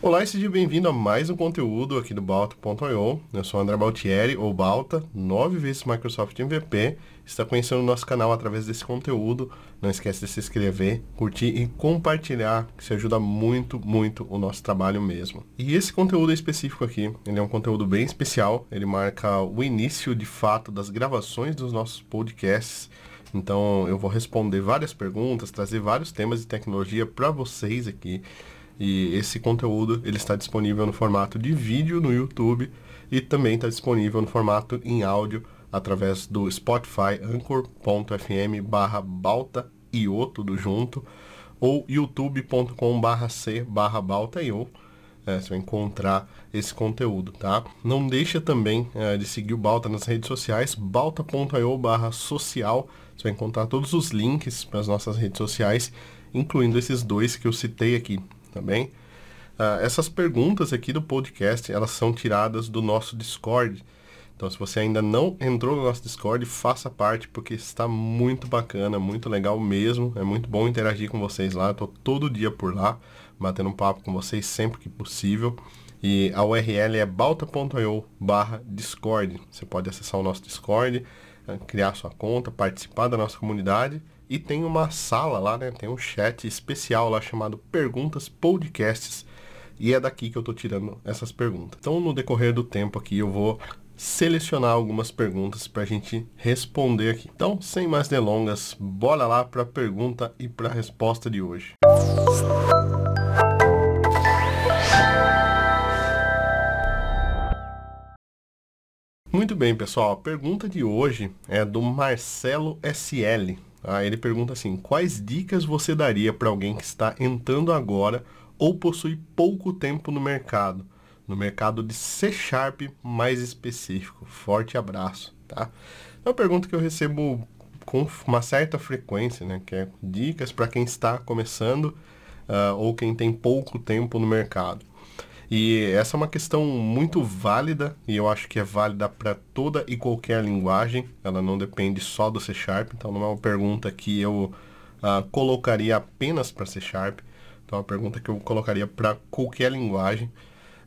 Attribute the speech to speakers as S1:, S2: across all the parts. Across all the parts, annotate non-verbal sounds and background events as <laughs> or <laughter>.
S1: Olá e seja bem-vindo a mais um conteúdo aqui do Balta.io. Eu sou André Baltieri, ou Balta, nove vezes Microsoft MVP. Está conhecendo o nosso canal através desse conteúdo. Não esquece de se inscrever, curtir e compartilhar, que isso ajuda muito, muito o nosso trabalho mesmo. E esse conteúdo específico aqui, ele é um conteúdo bem especial. Ele marca o início, de fato, das gravações dos nossos podcasts. Então eu vou responder várias perguntas, trazer vários temas de tecnologia para vocês aqui. E esse conteúdo ele está disponível no formato de vídeo no YouTube e também está disponível no formato em áudio através do Spotify anchor.fm barra balta tudo junto ou youtube.com barra c barra balta é, você vai encontrar esse conteúdo, tá? Não deixa também é, de seguir o Balta nas redes sociais, balta.io barra social, você vai encontrar todos os links para as nossas redes sociais, incluindo esses dois que eu citei aqui, bem? Uh, essas perguntas aqui do podcast, elas são tiradas do nosso Discord. Então, se você ainda não entrou no nosso Discord, faça parte, porque está muito bacana, muito legal mesmo. É muito bom interagir com vocês lá. Estou todo dia por lá, batendo um papo com vocês sempre que possível. E a URL é balta.io barra Discord. Você pode acessar o nosso Discord, eh, criar sua conta, participar da nossa comunidade e tem uma sala lá, né? Tem um chat especial lá chamado Perguntas Podcasts. E é daqui que eu tô tirando essas perguntas. Então, no decorrer do tempo aqui, eu vou selecionar algumas perguntas para a gente responder aqui. Então, sem mais delongas, bora lá para a pergunta e para a resposta de hoje. Muito bem, pessoal. A pergunta de hoje é do Marcelo SL. Ah, ele pergunta assim: quais dicas você daria para alguém que está entrando agora ou possui pouco tempo no mercado? No mercado de C Sharp mais específico. Forte abraço, tá? É uma pergunta que eu recebo com uma certa frequência, né? Que é dicas para quem está começando uh, ou quem tem pouco tempo no mercado. E essa é uma questão muito válida e eu acho que é válida para toda e qualquer linguagem. Ela não depende só do C Sharp, então não é uma pergunta que eu uh, colocaria apenas para C Sharp. Então é uma pergunta que eu colocaria para qualquer linguagem.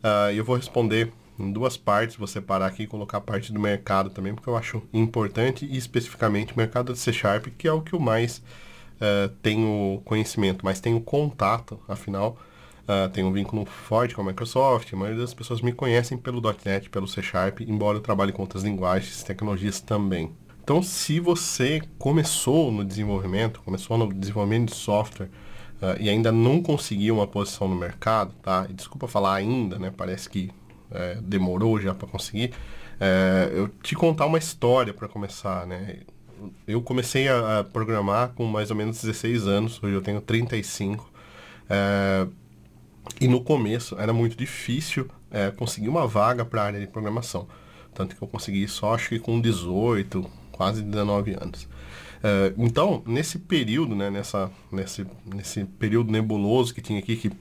S1: Uh, eu vou responder em duas partes, vou separar aqui e colocar a parte do mercado também, porque eu acho importante e especificamente o mercado de C Sharp, que é o que eu mais uh, tenho conhecimento, mas tenho contato, afinal Uh, tenho um vínculo forte com a Microsoft. A maioria das pessoas me conhecem pelo .NET, pelo C Sharp, embora eu trabalhe com outras linguagens e tecnologias também. Então, se você começou no desenvolvimento, começou no desenvolvimento de software uh, e ainda não conseguiu uma posição no mercado, tá? E desculpa falar ainda, né? Parece que é, demorou já para conseguir. É, eu te contar uma história para começar, né? Eu comecei a, a, programar com mais ou menos 16 anos, hoje eu tenho 35. É, e no começo era muito difícil é, conseguir uma vaga para a área de programação. Tanto que eu consegui só acho que com 18, quase 19 anos. É, então, nesse período, né, nessa, nesse, nesse período nebuloso que tinha aqui, que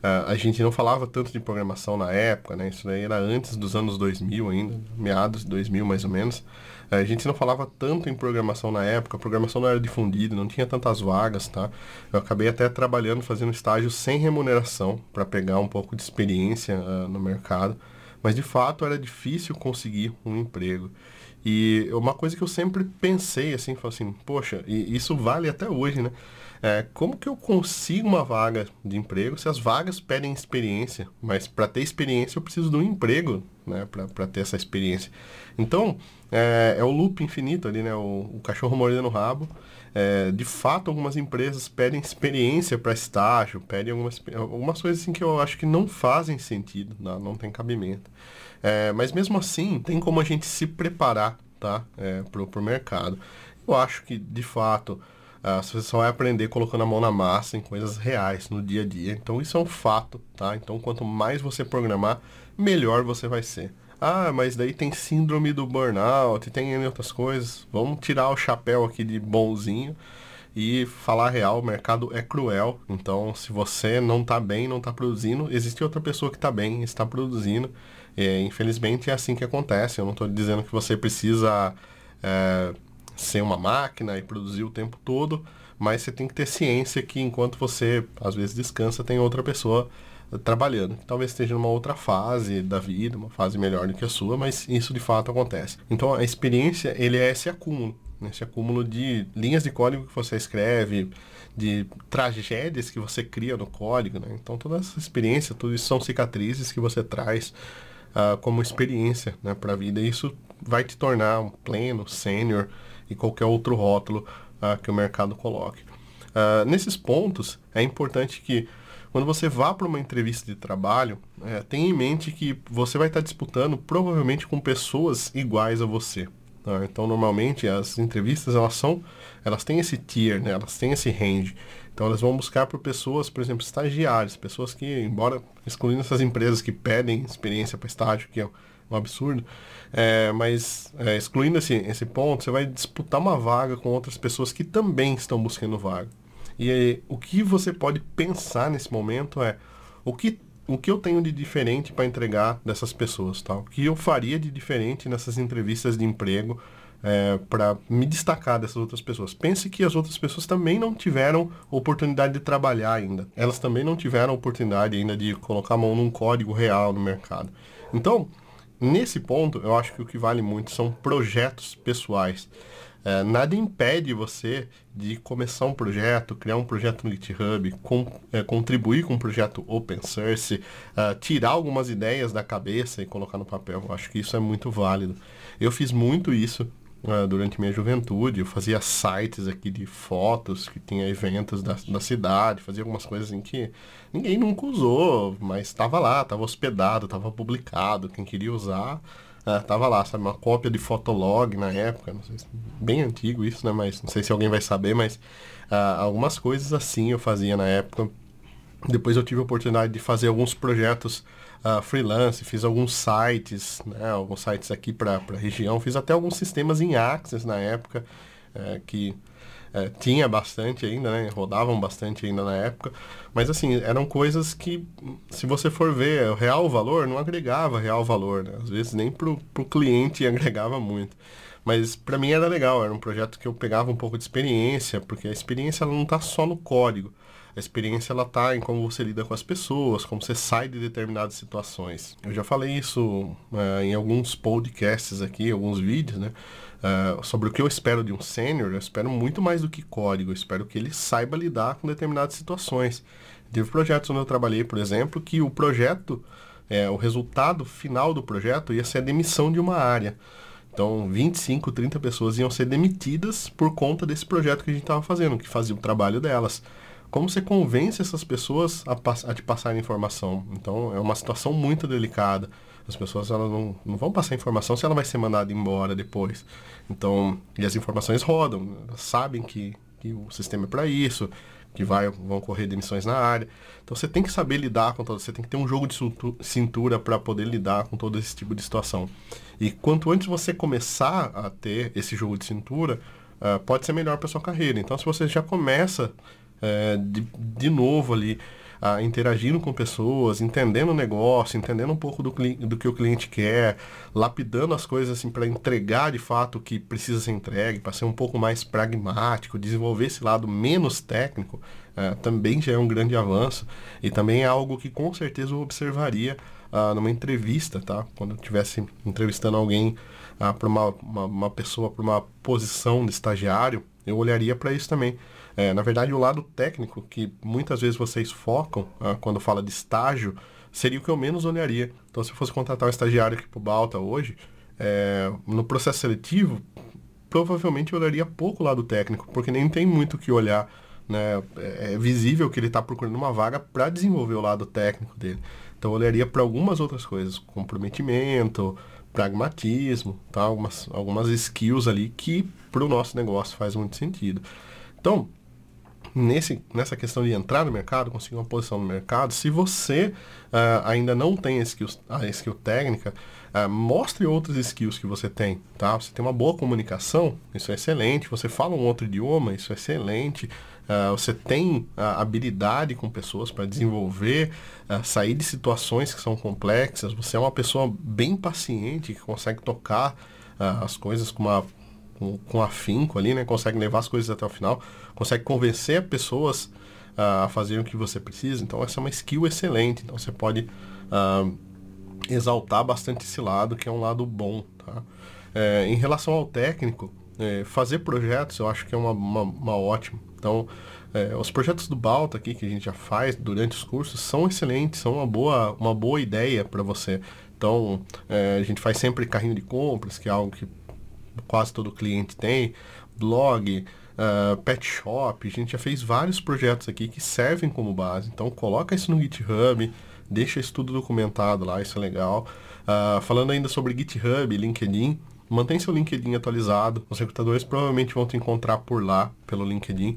S1: Uh, a gente não falava tanto de programação na época, né? Isso daí era antes dos anos 2000 ainda, meados de 2000 mais ou menos. Uh, a gente não falava tanto em programação na época, a programação não era difundida, não tinha tantas vagas, tá? Eu acabei até trabalhando, fazendo estágio sem remuneração para pegar um pouco de experiência uh, no mercado. Mas de fato era difícil conseguir um emprego. E uma coisa que eu sempre pensei assim, assim, poxa, e isso vale até hoje, né? É, como que eu consigo uma vaga de emprego se as vagas pedem experiência? Mas para ter experiência eu preciso de um emprego, né? Para ter essa experiência. Então, é, é, o loop infinito ali, né? O, o cachorro mordendo o rabo. É, de fato, algumas empresas pedem experiência para estágio, pedem algumas, algumas coisas assim que eu acho que não fazem sentido, não, não tem cabimento. É, mas mesmo assim, tem como a gente se preparar tá? É, para o mercado. Eu acho que, de fato, Uh, você só vai aprender colocando a mão na massa em coisas reais no dia a dia. Então isso é um fato, tá? Então quanto mais você programar, melhor você vai ser. Ah, mas daí tem síndrome do burnout, tem outras coisas. Vamos tirar o chapéu aqui de bonzinho e falar real, o mercado é cruel. Então, se você não está bem, não está produzindo, existe outra pessoa que está bem, está produzindo. E, infelizmente é assim que acontece. Eu não estou dizendo que você precisa é, ser uma máquina e produzir o tempo todo, mas você tem que ter ciência que enquanto você às vezes descansa, tem outra pessoa trabalhando. Talvez esteja numa outra fase da vida, uma fase melhor do que a sua, mas isso de fato acontece. Então a experiência, ele é esse acúmulo, né? esse acúmulo de linhas de código que você escreve, de tragédias que você cria no código, né? Então toda essa experiência, tudo isso são cicatrizes que você traz uh, como experiência né, para a vida. E isso vai te tornar um pleno, sênior e qualquer outro rótulo uh, que o mercado coloque. Uh, nesses pontos, é importante que quando você vá para uma entrevista de trabalho, é, tenha em mente que você vai estar disputando provavelmente com pessoas iguais a você. Tá? Então, normalmente, as entrevistas, elas são, elas têm esse tier, né? elas têm esse range. Então, elas vão buscar por pessoas, por exemplo, estagiários, pessoas que, embora excluindo essas empresas que pedem experiência para estágio, que é um absurdo, é, mas é, excluindo esse, esse ponto, você vai disputar uma vaga com outras pessoas que também estão buscando vaga. E o que você pode pensar nesse momento é o que, o que eu tenho de diferente para entregar dessas pessoas, tá? O que eu faria de diferente nessas entrevistas de emprego é, para me destacar dessas outras pessoas. Pense que as outras pessoas também não tiveram oportunidade de trabalhar ainda. Elas também não tiveram oportunidade ainda de colocar a mão num código real no mercado. Então, nesse ponto, eu acho que o que vale muito são projetos pessoais. É, nada impede você de começar um projeto, criar um projeto no GitHub, com, é, contribuir com um projeto open source, uh, tirar algumas ideias da cabeça e colocar no papel. Eu acho que isso é muito válido. Eu fiz muito isso uh, durante minha juventude. Eu fazia sites aqui de fotos que tinha eventos da, da cidade, fazia algumas coisas em que ninguém nunca usou, mas estava lá, estava hospedado, estava publicado. Quem queria usar é, tava lá, sabe? Uma cópia de Fotolog na época, não sei se, bem antigo isso, né? Mas não sei se alguém vai saber, mas uh, algumas coisas assim eu fazia na época. Depois eu tive a oportunidade de fazer alguns projetos uh, freelance, fiz alguns sites, né? Alguns sites aqui para a região, fiz até alguns sistemas em Access na época, uh, que é, tinha bastante ainda, né? Rodavam bastante ainda na época. Mas assim, eram coisas que, se você for ver o real valor, não agregava real valor, né? Às vezes nem pro, pro cliente <laughs> agregava muito. Mas para mim era legal, era um projeto que eu pegava um pouco de experiência, porque a experiência ela não está só no código. A experiência ela tá em como você lida com as pessoas, como você sai de determinadas situações. Eu já falei isso uh, em alguns podcasts aqui, alguns vídeos, né? Uh, sobre o que eu espero de um sênior, eu espero muito mais do que código, eu espero que ele saiba lidar com determinadas situações. Teve projetos onde eu trabalhei, por exemplo, que o projeto, é, o resultado final do projeto ia ser a demissão de uma área. Então, 25, 30 pessoas iam ser demitidas por conta desse projeto que a gente estava fazendo, que fazia o trabalho delas como você convence essas pessoas a, a te passar informação. Então, é uma situação muito delicada. As pessoas elas não, não vão passar informação se ela vai ser mandada embora depois. Então, e as informações rodam. Elas sabem que, que o sistema é para isso, que vai, vão ocorrer demissões na área. Então, você tem que saber lidar com todo, você tem que ter um jogo de cintura para poder lidar com todo esse tipo de situação. E quanto antes você começar a ter esse jogo de cintura, uh, pode ser melhor para sua carreira. Então, se você já começa é, de, de novo ali, interagindo com pessoas, entendendo o negócio, entendendo um pouco do, do que o cliente quer, lapidando as coisas assim para entregar de fato o que precisa ser entregue, para ser um pouco mais pragmático, desenvolver esse lado menos técnico, é, também já é um grande avanço e também é algo que com certeza eu observaria ah, numa entrevista, tá? Quando eu estivesse entrevistando alguém ah, para uma, uma, uma pessoa para uma posição de estagiário, eu olharia para isso também. É, na verdade, o lado técnico, que muitas vezes vocês focam ah, quando fala de estágio, seria o que eu menos olharia. Então, se eu fosse contratar um estagiário aqui para o Balta hoje, é, no processo seletivo, provavelmente eu olharia pouco o lado técnico, porque nem tem muito o que olhar. Né? É, é visível que ele está procurando uma vaga para desenvolver o lado técnico dele. Então, eu olharia para algumas outras coisas, comprometimento, pragmatismo, tá? algumas, algumas skills ali que para o nosso negócio faz muito sentido. Então, nesse, nessa questão de entrar no mercado, conseguir uma posição no mercado, se você uh, ainda não tem a skill, a skill técnica, uh, mostre outras skills que você tem, tá? Você tem uma boa comunicação, isso é excelente. Você fala um outro idioma, isso é excelente. Uh, você tem habilidade com pessoas para desenvolver, sair de situações que são complexas. Você é uma pessoa bem paciente, que consegue tocar as coisas com uma com, com afinco ali, né? Consegue levar as coisas até o final, consegue convencer pessoas a fazer o que você precisa. Então essa é uma skill excelente. Então você pode uh, exaltar bastante esse lado, que é um lado bom. Tá? É, em relação ao técnico, é, fazer projetos eu acho que é uma, uma, uma ótima. Então, é, os projetos do Balta aqui que a gente já faz durante os cursos são excelentes, são uma boa, uma boa ideia para você. Então, é, a gente faz sempre carrinho de compras, que é algo que quase todo cliente tem, blog, uh, pet shop, a gente já fez vários projetos aqui que servem como base. Então, coloca isso no GitHub, deixa isso tudo documentado lá, isso é legal. Uh, falando ainda sobre GitHub, LinkedIn, mantém seu LinkedIn atualizado. Os recrutadores provavelmente vão te encontrar por lá, pelo LinkedIn.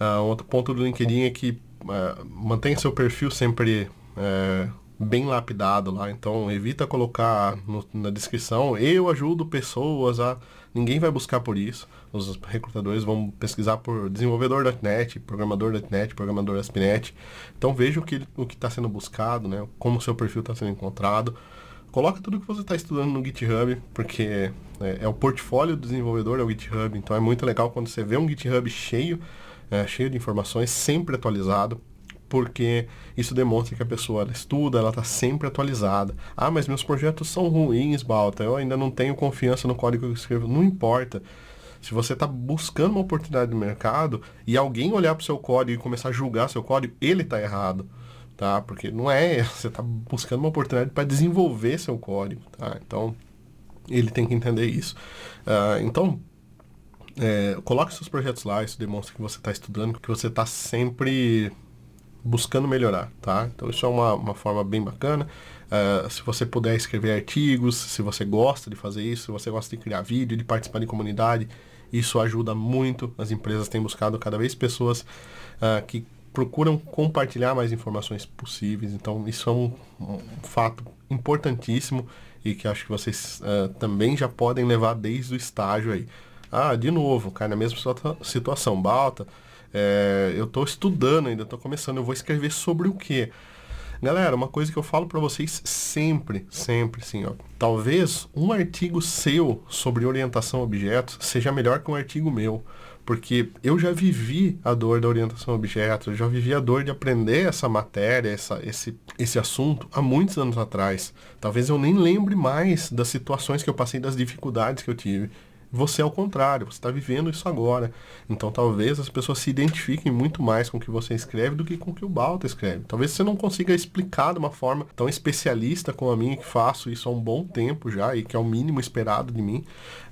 S1: Uh, outro ponto do LinkedIn é que uh, mantenha seu perfil sempre uh, bem lapidado lá. Então evita colocar no, na descrição eu ajudo pessoas a. Ninguém vai buscar por isso. Os recrutadores vão pesquisar por desenvolvedor.net, programador.net, programador ASP.NET. Então veja o que o está sendo buscado, né? como o seu perfil está sendo encontrado. Coloca tudo que você está estudando no GitHub, porque é, é, o portfólio do desenvolvedor, é o GitHub. Então é muito legal quando você vê um GitHub cheio, é, cheio de informações, sempre atualizado porque isso demonstra que a pessoa ela estuda, ela está sempre atualizada. Ah, mas meus projetos são ruins, Balta, eu ainda não tenho confiança no código que eu escrevo. Não importa. Se você está buscando uma oportunidade no mercado e alguém olhar para o seu código e começar a julgar seu código, ele está errado. Tá? Porque não é, <laughs> você está buscando uma oportunidade para desenvolver seu código. Tá? Então, ele tem que entender isso. Uh, então, é, coloque seus projetos lá, isso demonstra que você está estudando, que você está sempre buscando melhorar, tá? Então isso é uma, uma forma bem bacana. Uh, se você puder escrever artigos, se você gosta de fazer isso, se você gosta de criar vídeo, de participar de comunidade, isso ajuda muito. As empresas têm buscado cada vez pessoas uh, que procuram compartilhar mais informações possíveis. Então isso é um, um fato importantíssimo e que acho que vocês uh, também já podem levar desde o estágio aí. Ah, de novo, cai na mesma situação. Balta, é, eu estou estudando ainda, estou começando, eu vou escrever sobre o quê? Galera, uma coisa que eu falo para vocês sempre, sempre, assim, ó. Talvez um artigo seu sobre orientação a objetos seja melhor que um artigo meu. Porque eu já vivi a dor da orientação a objetos, eu já vivi a dor de aprender essa matéria, essa, esse, esse assunto há muitos anos atrás. Talvez eu nem lembre mais das situações que eu passei, das dificuldades que eu tive. Você é o contrário, você está vivendo isso agora. Então talvez as pessoas se identifiquem muito mais com o que você escreve do que com o que o Balta escreve. Talvez você não consiga explicar de uma forma tão especialista como a minha, que faço isso há um bom tempo já e que é o mínimo esperado de mim,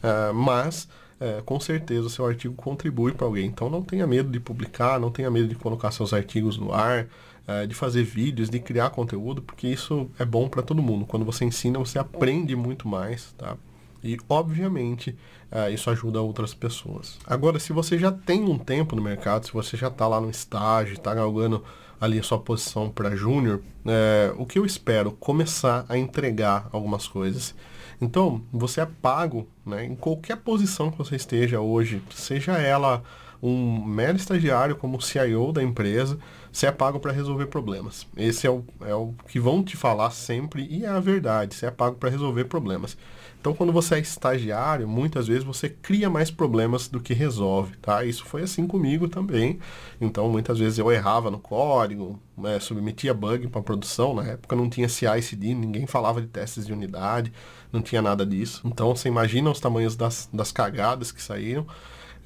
S1: uh, mas é, com certeza o seu artigo contribui para alguém. Então não tenha medo de publicar, não tenha medo de colocar seus artigos no ar, é, de fazer vídeos, de criar conteúdo, porque isso é bom para todo mundo. Quando você ensina, você aprende muito mais, tá? E, obviamente, uh, isso ajuda outras pessoas. Agora, se você já tem um tempo no mercado, se você já está lá no estágio, está galgando ali a sua posição para júnior, é, o que eu espero? Começar a entregar algumas coisas. Então, você é pago né, em qualquer posição que você esteja hoje, seja ela um mero estagiário como CIO da empresa, você é pago para resolver problemas. Esse é o, é o que vão te falar sempre e é a verdade, você é pago para resolver problemas. Então, quando você é estagiário, muitas vezes você cria mais problemas do que resolve, tá? Isso foi assim comigo também. Então, muitas vezes eu errava no código, né, submetia bug para produção. Na época não tinha CI/CD, ninguém falava de testes de unidade, não tinha nada disso. Então, você imagina os tamanhos das, das cagadas que saíram.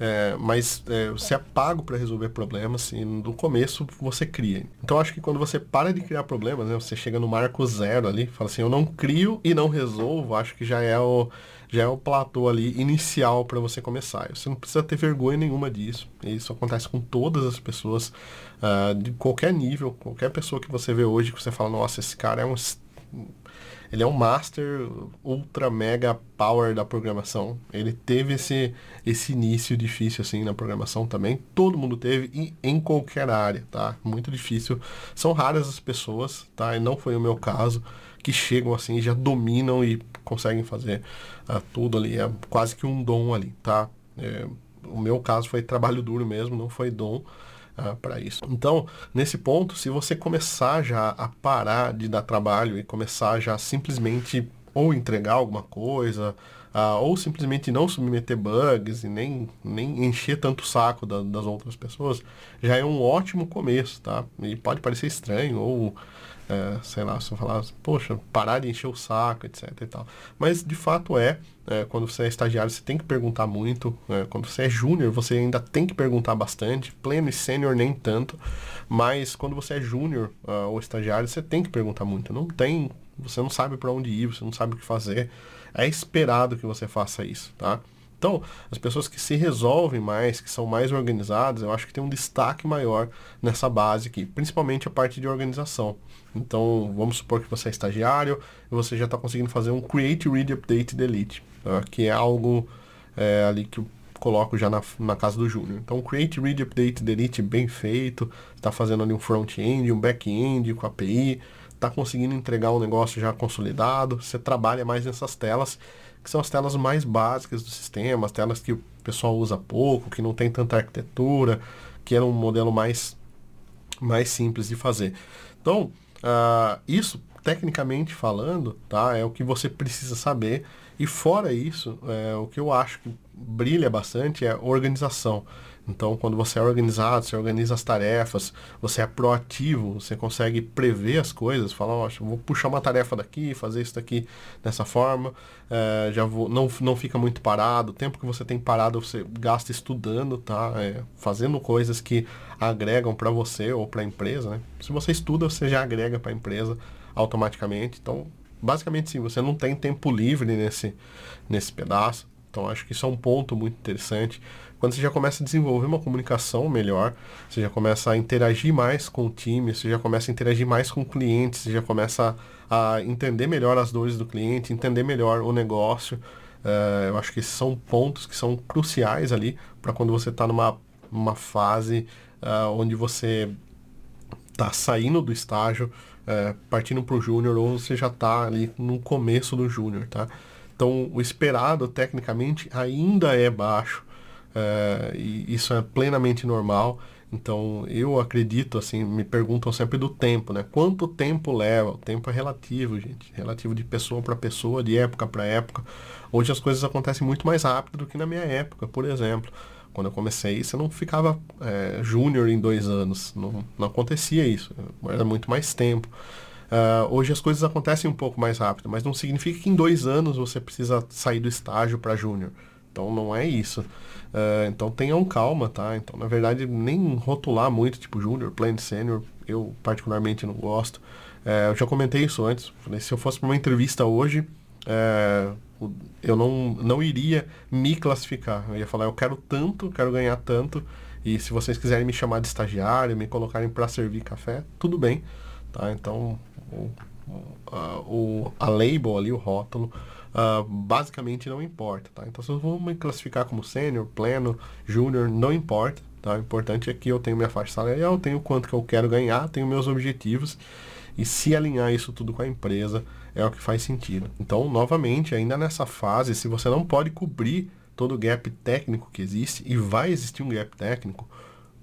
S1: É, mas é, você é pago para resolver problemas e no começo você cria. Então acho que quando você para de criar problemas, né, você chega no marco zero ali, fala assim, eu não crio e não resolvo, acho que já é o já é o platô ali inicial para você começar. Você não precisa ter vergonha nenhuma disso. Isso acontece com todas as pessoas uh, de qualquer nível, qualquer pessoa que você vê hoje que você fala, nossa, esse cara é um ele é um master ultra mega power da programação. Ele teve esse, esse início difícil assim na programação também. Todo mundo teve e em qualquer área, tá? Muito difícil. São raras as pessoas, tá? E não foi o meu caso que chegam assim, já dominam e conseguem fazer uh, tudo ali. É quase que um dom ali, tá? É, o meu caso foi trabalho duro mesmo, não foi dom uh, para isso. Então, nesse ponto, se você começar já a parar de dar trabalho e começar já simplesmente ou entregar alguma coisa, uh, ou simplesmente não submeter bugs e nem, nem encher tanto o saco da, das outras pessoas, já é um ótimo começo, tá? E pode parecer estranho, ou é, sei lá, se eu falar, poxa, parar de encher o saco, etc e tal. Mas de fato é, é quando você é estagiário, você tem que perguntar muito. É, quando você é júnior, você ainda tem que perguntar bastante. Pleno e sênior nem tanto. Mas quando você é júnior uh, ou estagiário, você tem que perguntar muito. Não tem, você não sabe para onde ir, você não sabe o que fazer. É esperado que você faça isso, tá? Então, as pessoas que se resolvem mais, que são mais organizadas, eu acho que tem um destaque maior nessa base aqui, principalmente a parte de organização. Então, vamos supor que você é estagiário e você já está conseguindo fazer um Create, Read, Update, Delete, tá? que é algo é, ali que eu coloco já na, na casa do Júnior. Então, Create, Read, Update, Delete bem feito, está fazendo ali um front-end, um back-end com API, está conseguindo entregar um negócio já consolidado, você trabalha mais nessas telas que são as telas mais básicas do sistema, as telas que o pessoal usa pouco, que não tem tanta arquitetura, que é um modelo mais, mais simples de fazer. Então, uh, isso, tecnicamente falando, tá, é o que você precisa saber. E fora isso, é, o que eu acho que brilha bastante é organização. Então, quando você é organizado, você organiza as tarefas, você é proativo, você consegue prever as coisas, falar, ó, vou puxar uma tarefa daqui, fazer isso daqui dessa forma, é, já vou, não, não fica muito parado, o tempo que você tem parado você gasta estudando, tá? É, fazendo coisas que agregam para você ou para a empresa, né? Se você estuda, você já agrega para a empresa automaticamente. Então, basicamente sim, você não tem tempo livre nesse, nesse pedaço. Então acho que isso é um ponto muito interessante. Quando você já começa a desenvolver uma comunicação melhor, você já começa a interagir mais com o time, você já começa a interagir mais com o cliente, você já começa a, a entender melhor as dores do cliente, entender melhor o negócio. Uh, eu acho que são pontos que são cruciais ali para quando você está numa uma fase uh, onde você está saindo do estágio, uh, partindo para o júnior, ou você já está ali no começo do júnior, tá? Então, o esperado, tecnicamente, ainda é baixo. É, e isso é plenamente normal. Então, eu acredito, assim, me perguntam sempre do tempo, né? Quanto tempo leva? O tempo é relativo, gente. Relativo de pessoa para pessoa, de época para época. Hoje as coisas acontecem muito mais rápido do que na minha época, por exemplo. Quando eu comecei, você não ficava é, júnior em dois anos. Não, não acontecia isso. Era muito mais tempo. Uh, hoje as coisas acontecem um pouco mais rápido, mas não significa que em dois anos você precisa sair do estágio para júnior. Então não é isso. Uh, então tenham calma, tá? Então, na verdade, nem rotular muito, tipo júnior, pleno, sênior, eu particularmente não gosto. Uh, eu já comentei isso antes. Se eu fosse para uma entrevista hoje, uh, eu não, não iria me classificar. Eu ia falar, eu quero tanto, quero ganhar tanto. E se vocês quiserem me chamar de estagiário, me colocarem para servir café, tudo bem. Tá? Então, o, o, a label ali, o rótulo, uh, basicamente não importa. Tá? Então, se eu vou me classificar como sênior, pleno, júnior, não importa. Tá? O importante é que eu tenho minha faixa salarial, tenho quanto que eu quero ganhar, tenho meus objetivos. E se alinhar isso tudo com a empresa, é o que faz sentido. Então, novamente, ainda nessa fase, se você não pode cobrir todo o gap técnico que existe, e vai existir um gap técnico,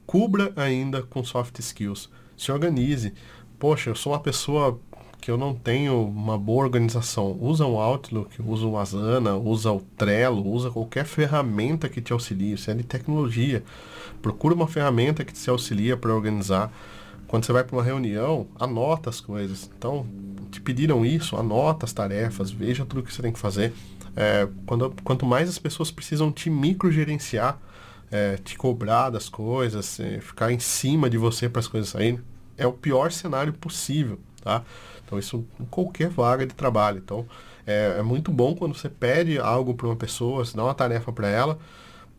S1: cubra ainda com soft skills. Se organize, poxa, eu sou uma pessoa que eu não tenho uma boa organização. Usa um Outlook, usa um Asana, usa o Trello, usa qualquer ferramenta que te auxilie. Isso é de tecnologia. Procura uma ferramenta que te auxilia para organizar. Quando você vai para uma reunião, anota as coisas. Então, te pediram isso, anota as tarefas, veja tudo que você tem que fazer. É, quando, quanto mais as pessoas precisam te microgerenciar, é, te cobrar das coisas, é, ficar em cima de você para as coisas saírem, é o pior cenário possível, tá? Então isso em qualquer vaga de trabalho. Então é, é muito bom quando você pede algo para uma pessoa, você dá uma tarefa para ela,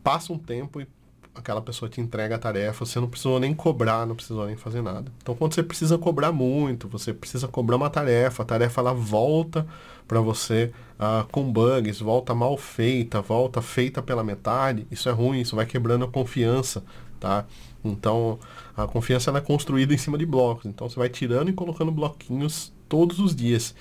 S1: passa um tempo e aquela pessoa te entrega a tarefa, você não precisou nem cobrar, não precisou nem fazer nada. Então quando você precisa cobrar muito, você precisa cobrar uma tarefa, a tarefa ela volta para você uh, com bugs, volta mal feita, volta feita pela metade, isso é ruim, isso vai quebrando a confiança, tá? Então, a confiança é construída em cima de blocos. Então, você vai tirando e colocando bloquinhos todos os dias.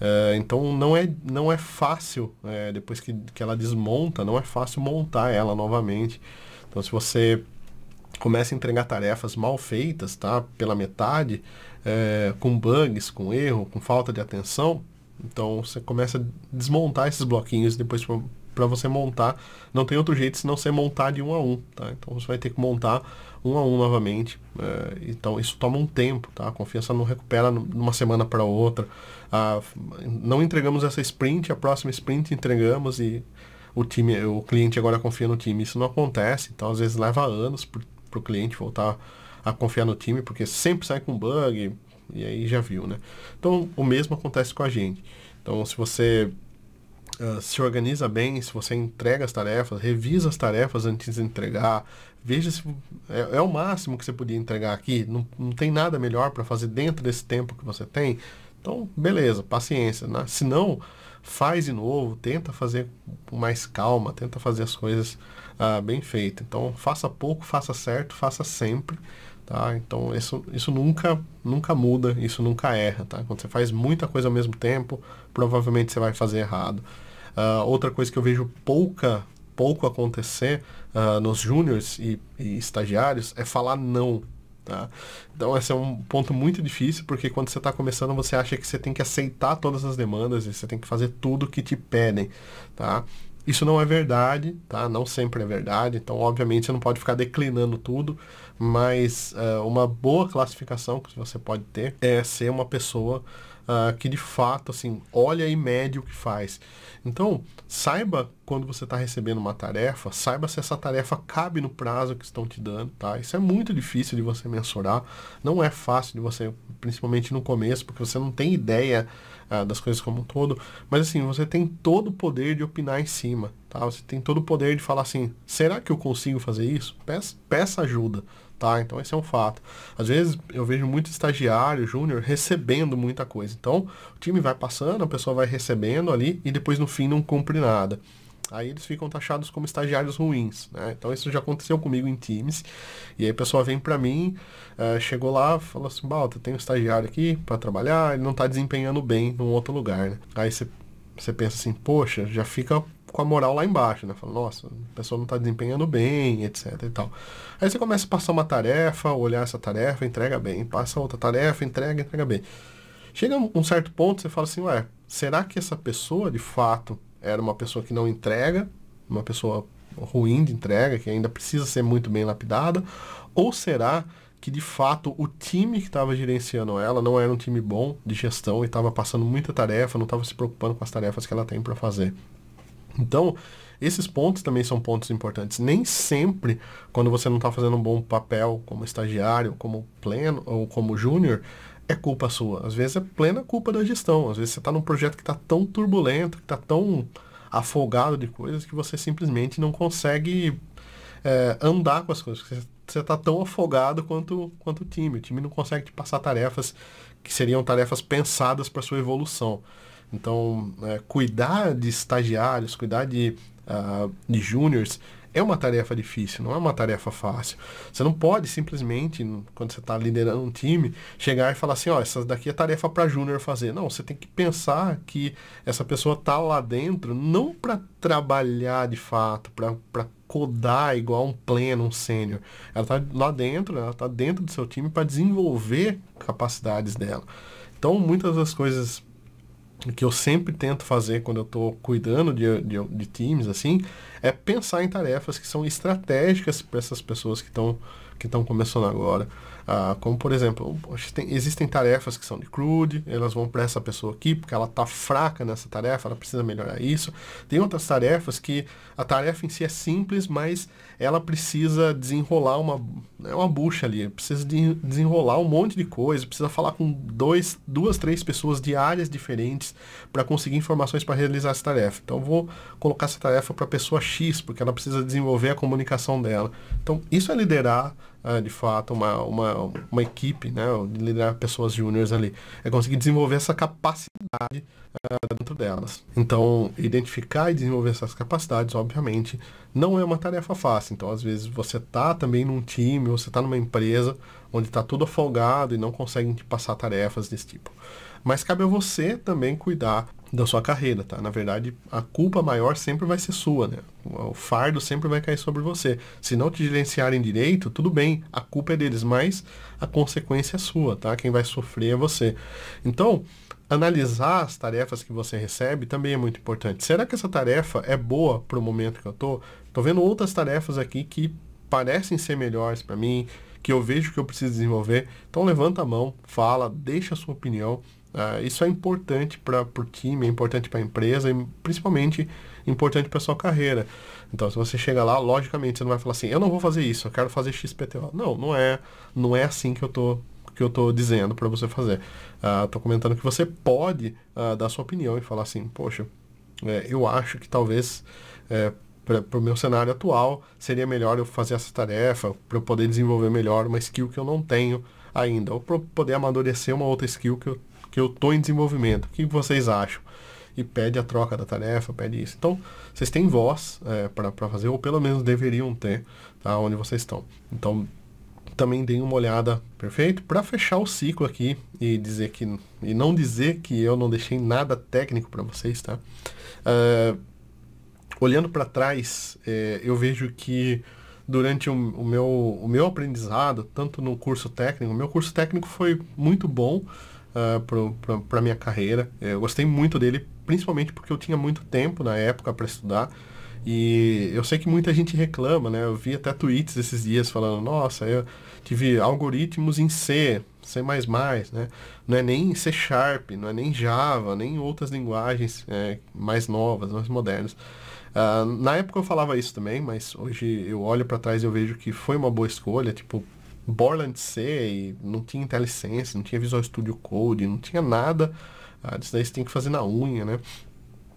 S1: É, então, não é, não é fácil, é, depois que, que ela desmonta, não é fácil montar ela novamente. Então, se você começa a entregar tarefas mal feitas, tá? Pela metade, é, com bugs, com erro, com falta de atenção, Então você começa a desmontar esses bloquinhos depois para você montar. Não tem outro jeito senão você montar de um a um, tá? Então você vai ter que montar um a um novamente. É, então isso toma um tempo, tá? A confiança não recupera numa semana para outra. Ah, não entregamos essa sprint, a próxima sprint entregamos e o time, o cliente agora confia no time. Isso não acontece, então às vezes leva anos para o cliente voltar a confiar no time, porque sempre sai com bug, e aí já viu, né? Então o mesmo acontece com a gente. Então se você uh, se organiza bem, se você entrega as tarefas, revisa as tarefas antes de entregar, veja se é, é o máximo que você podia entregar aqui, não, não tem nada melhor para fazer dentro desse tempo que você tem. Então, beleza, paciência. Né? Se não, faz de novo, tenta fazer com mais calma, tenta fazer as coisas uh, bem feitas. Então, faça pouco, faça certo, faça sempre. Tá? Então, isso, isso nunca, nunca muda, isso nunca erra. Tá? Quando você faz muita coisa ao mesmo tempo, provavelmente você vai fazer errado. Uh, outra coisa que eu vejo pouca, pouco acontecer uh, nos júniores e, e estagiários é falar não Tá? Então esse é um ponto muito difícil, porque quando você está começando, você acha que você tem que aceitar todas as demandas e você tem que fazer tudo que te pedem. Tá? Isso não é verdade, tá? Não sempre é verdade. Então, obviamente, você não pode ficar declinando tudo, mas uh, uma boa classificação que você pode ter é ser uma pessoa uh, que de fato assim olha e mede o que faz. Então, saiba quando você está recebendo uma tarefa, saiba se essa tarefa cabe no prazo que estão te dando, tá? Isso é muito difícil de você mensurar, não é fácil de você, principalmente no começo, porque você não tem ideia uh, das coisas como um todo, mas assim, você tem todo o poder de opinar em cima, tá? Você tem todo o poder de falar assim, será que eu consigo fazer isso? Peça, peça ajuda, tá? Então esse é um fato. Às vezes eu vejo muito estagiário, júnior, recebendo muita coisa. Então o time vai passando, a pessoa vai recebendo ali e depois no fim não cumpre nada. Aí eles ficam taxados como estagiários ruins, né? Então isso já aconteceu comigo em times. E aí a pessoa vem para mim, uh, chegou lá, falou assim, Balta, tem um estagiário aqui para trabalhar, ele não tá desempenhando bem num outro lugar, né? Aí você, pensa assim, poxa, já fica com a moral lá embaixo, né? Fala, nossa, a pessoa não está desempenhando bem, etc e tal. Aí você começa a passar uma tarefa, olhar essa tarefa, entrega bem. Passa outra tarefa, entrega, entrega bem. Chega um certo ponto, você fala assim, ué, será que essa pessoa, de fato, era uma pessoa que não entrega, uma pessoa ruim de entrega, que ainda precisa ser muito bem lapidada? Ou será que, de fato, o time que estava gerenciando ela não era um time bom de gestão e estava passando muita tarefa, não estava se preocupando com as tarefas que ela tem para fazer? Então, esses pontos também são pontos importantes. Nem sempre, quando você não está fazendo um bom papel como estagiário, como pleno ou como júnior, é culpa sua. Às vezes é plena culpa da gestão. Às vezes você está num projeto que está tão turbulento, que está tão afogado de coisas que você simplesmente não consegue é, andar com as coisas. Você está tão afogado quanto, quanto o time. O time não consegue te passar tarefas que seriam tarefas pensadas para sua evolução. Então, é, cuidar de estagiários, cuidar de, uh, de júniors é uma tarefa difícil, não é uma tarefa fácil. Você não pode simplesmente, quando você está liderando um time, chegar e falar assim, ó, essa daqui é tarefa para júnior fazer. Não, você tem que pensar que essa pessoa está lá dentro não para trabalhar de fato, para codar igual um pleno, um sênior. Ela está lá dentro, ela está dentro do seu time para desenvolver capacidades dela. Então, muitas das coisas que eu sempre tento fazer quando eu estou cuidando de, de, de, times, assim, é pensar em tarefas que são estratégicas para essas pessoas que estão que estão começando agora. Ah, como, por exemplo, tem, existem tarefas que são de crude, elas vão para essa pessoa aqui, porque ela está fraca nessa tarefa, ela precisa melhorar isso. Tem outras tarefas que a tarefa em si é simples, mas ela precisa desenrolar uma, é uma bucha ali, precisa de desenrolar um monte de coisa, precisa falar com dois, duas, três pessoas de áreas diferentes para conseguir informações para realizar essa tarefa. Então, vou colocar essa tarefa para a pessoa X, porque ela precisa desenvolver a comunicação dela. Então, isso é liderar uh, de fato, uma, uma, uma equipe, né, de liderar pessoas júniores ali. É conseguir desenvolver essa capacidade uh, dentro delas. Então, identificar e desenvolver essas capacidades, obviamente, não é uma tarefa fácil. Então, às vezes, você está também num time, você está numa empresa onde está tudo afogado e não conseguem te passar tarefas desse tipo. Mas cabe a você também cuidar da sua carreira, tá? Na verdade, a culpa maior sempre vai ser sua, né? O fardo sempre vai cair sobre você. Se não te gerenciarem direito, tudo bem, a culpa é deles, mas a consequência é sua, tá? Quem vai sofrer é você. Então, analisar as tarefas que você recebe também é muito importante. Será que essa tarefa é boa para o momento que eu tô? Tô vendo outras tarefas aqui que parecem ser melhores para mim, que eu vejo que eu preciso desenvolver. Então levanta a mão, fala, deixa a sua opinião. Uh, isso é importante para o time, é importante para a empresa e principalmente importante para sua carreira. Então, se você chega lá, logicamente você não vai falar assim, eu não vou fazer isso, eu quero fazer XPTO. Não, não é, não é assim que eu tô que eu tô dizendo para você fazer. Uh, tô comentando que você pode uh, dar sua opinião e falar assim, poxa, é, eu acho que talvez é, para o meu cenário atual seria melhor eu fazer essa tarefa para eu poder desenvolver melhor uma skill que eu não tenho ainda, ou para poder amadurecer uma outra skill que eu que eu estou em desenvolvimento. O que vocês acham? E pede a troca da tarefa, pede isso. Então, vocês têm voz é, para fazer, ou pelo menos deveriam ter, tá? Onde vocês estão. Então, também deem uma olhada, perfeito? Para fechar o ciclo aqui e dizer que e não dizer que eu não deixei nada técnico para vocês, tá? Uh, olhando para trás, é, eu vejo que durante o, o, meu, o meu aprendizado, tanto no curso técnico, o meu curso técnico foi muito bom, uh, para a minha carreira. Eu gostei muito dele, principalmente porque eu tinha muito tempo na época para estudar. E eu sei que muita gente reclama, né? Eu vi até tweets esses dias falando, nossa, eu tive algoritmos em C, C++, né? Não é nem C Sharp, não é nem Java, nem outras linguagens é, mais novas, mais modernas. Uh, na época eu falava isso também, mas hoje eu olho para trás e eu vejo que foi uma boa escolha, tipo, Borland C, não tinha IntelliSense, não tinha Visual Studio Code, não tinha nada. Ah, disso daí você tem que fazer na unha, né?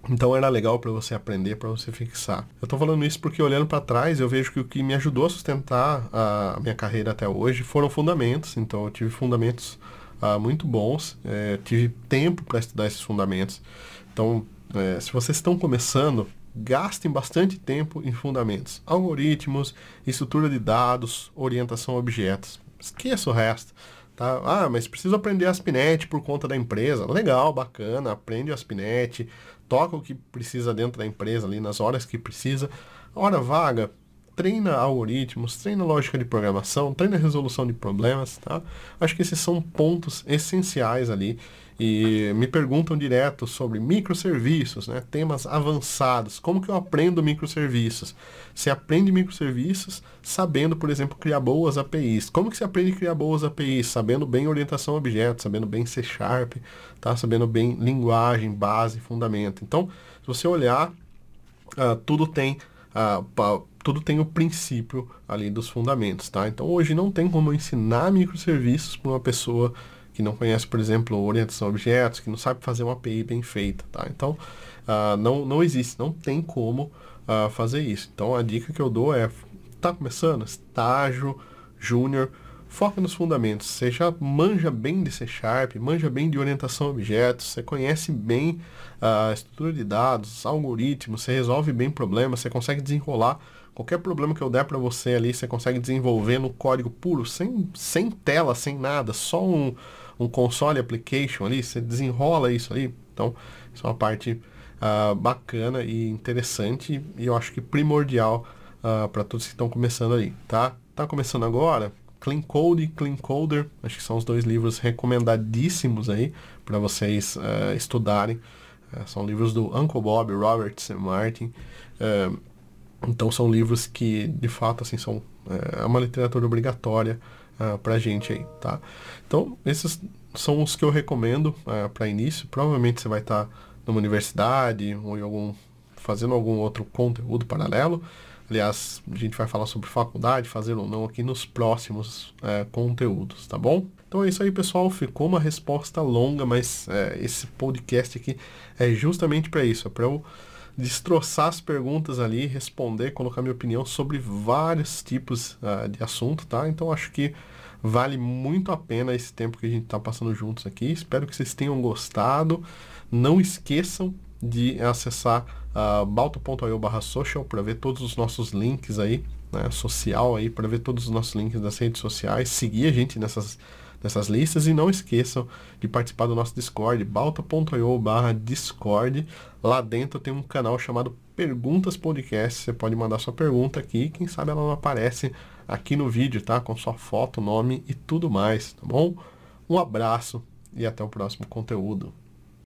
S1: Então era legal para você aprender, para você fixar. Eu estou falando isso porque olhando para trás eu vejo que o que me ajudou a sustentar a minha carreira até hoje foram fundamentos. Então eu tive fundamentos ah, muito bons, é, tive tempo para estudar esses fundamentos. Então, é, se vocês estão começando, gastem bastante tempo em fundamentos, algoritmos, estrutura de dados, orientação a objetos. Esqueça o resto. Tá? Ah, mas preciso aprender ASP.NET por conta da empresa. Legal, bacana, aprende ASP.NET, toca o que precisa dentro da empresa ali, nas horas que precisa. Hora vaga, treina algoritmos, treina lógica de programação, treina resolução de problemas, tá? Acho que esses são pontos essenciais ali e me perguntam direto sobre microserviços, né? temas avançados. Como que eu aprendo microserviços? Você aprende microserviços sabendo, por exemplo, criar boas APIs. Como que você aprende a criar boas APIs? Sabendo bem orientação a objetos, sabendo bem C Sharp, tá? sabendo bem linguagem, base, fundamento. Então, se você olhar, uh, tudo tem uh, tudo tem o princípio ali dos fundamentos, tá? Então hoje não tem como ensinar microserviços para uma pessoa que não conhece, por exemplo, orientação a objetos, que não sabe fazer uma API bem feita, tá? Então, uh, não, não existe, não tem como uh, fazer isso. Então, a dica que eu dou é, tá começando, estágio, júnior, foca nos fundamentos. Você já manja bem de C Sharp, manja bem de orientação a objetos, você conhece bem a uh, estrutura de dados, algoritmos, você resolve bem problemas, você consegue desenrolar qualquer problema que eu der para você ali, você consegue desenvolver no código puro, sem, sem tela, sem nada, só um, um console application ali, você desenrola isso ali. Então, isso é uma parte uh, bacana e interessante e eu acho que primordial uh, ah, para todos que estão começando aí, tá? Tá começando agora? Clean Code e Clean Coder, acho que são os dois livros recomendadíssimos aí para vocês uh, estudarem. São livros do Uncle Bob, Roberts e Martin. Então são livros que, de fato, assim, são é uma literatura obrigatória uh, pra gente aí, tá? Então, esses são os que eu recomendo uh, para início. Provavelmente você vai estar tá numa universidade ou em algum fazendo algum outro conteúdo paralelo. Aliás, a gente vai falar sobre faculdade, fazer ou não aqui nos próximos uh, conteúdos, tá bom? Então é isso aí, pessoal. Ficou uma resposta longa, mas é, esse podcast aqui é justamente para isso, é para eu destroçar as perguntas ali, responder, colocar minha opinião sobre vários tipos uh, de assunto, tá? Então acho que vale muito a pena esse tempo que a gente está passando juntos aqui. Espero que vocês tenham gostado. Não esqueçam de acessar uh, ah, balto.io barra social para ver todos os nossos links aí, né, social aí, para ver todos os nossos links das redes sociais, seguir a gente nessas nessas listas e não esqueçam de participar do nosso Discord, balta.io barra Discord. Lá dentro tem um canal chamado Perguntas Podcast. Você pode mandar sua pergunta aqui, quem sabe ela não aparece aqui no vídeo, tá? Com sua foto, nome e tudo mais, tá bom? Um abraço e até o próximo conteúdo.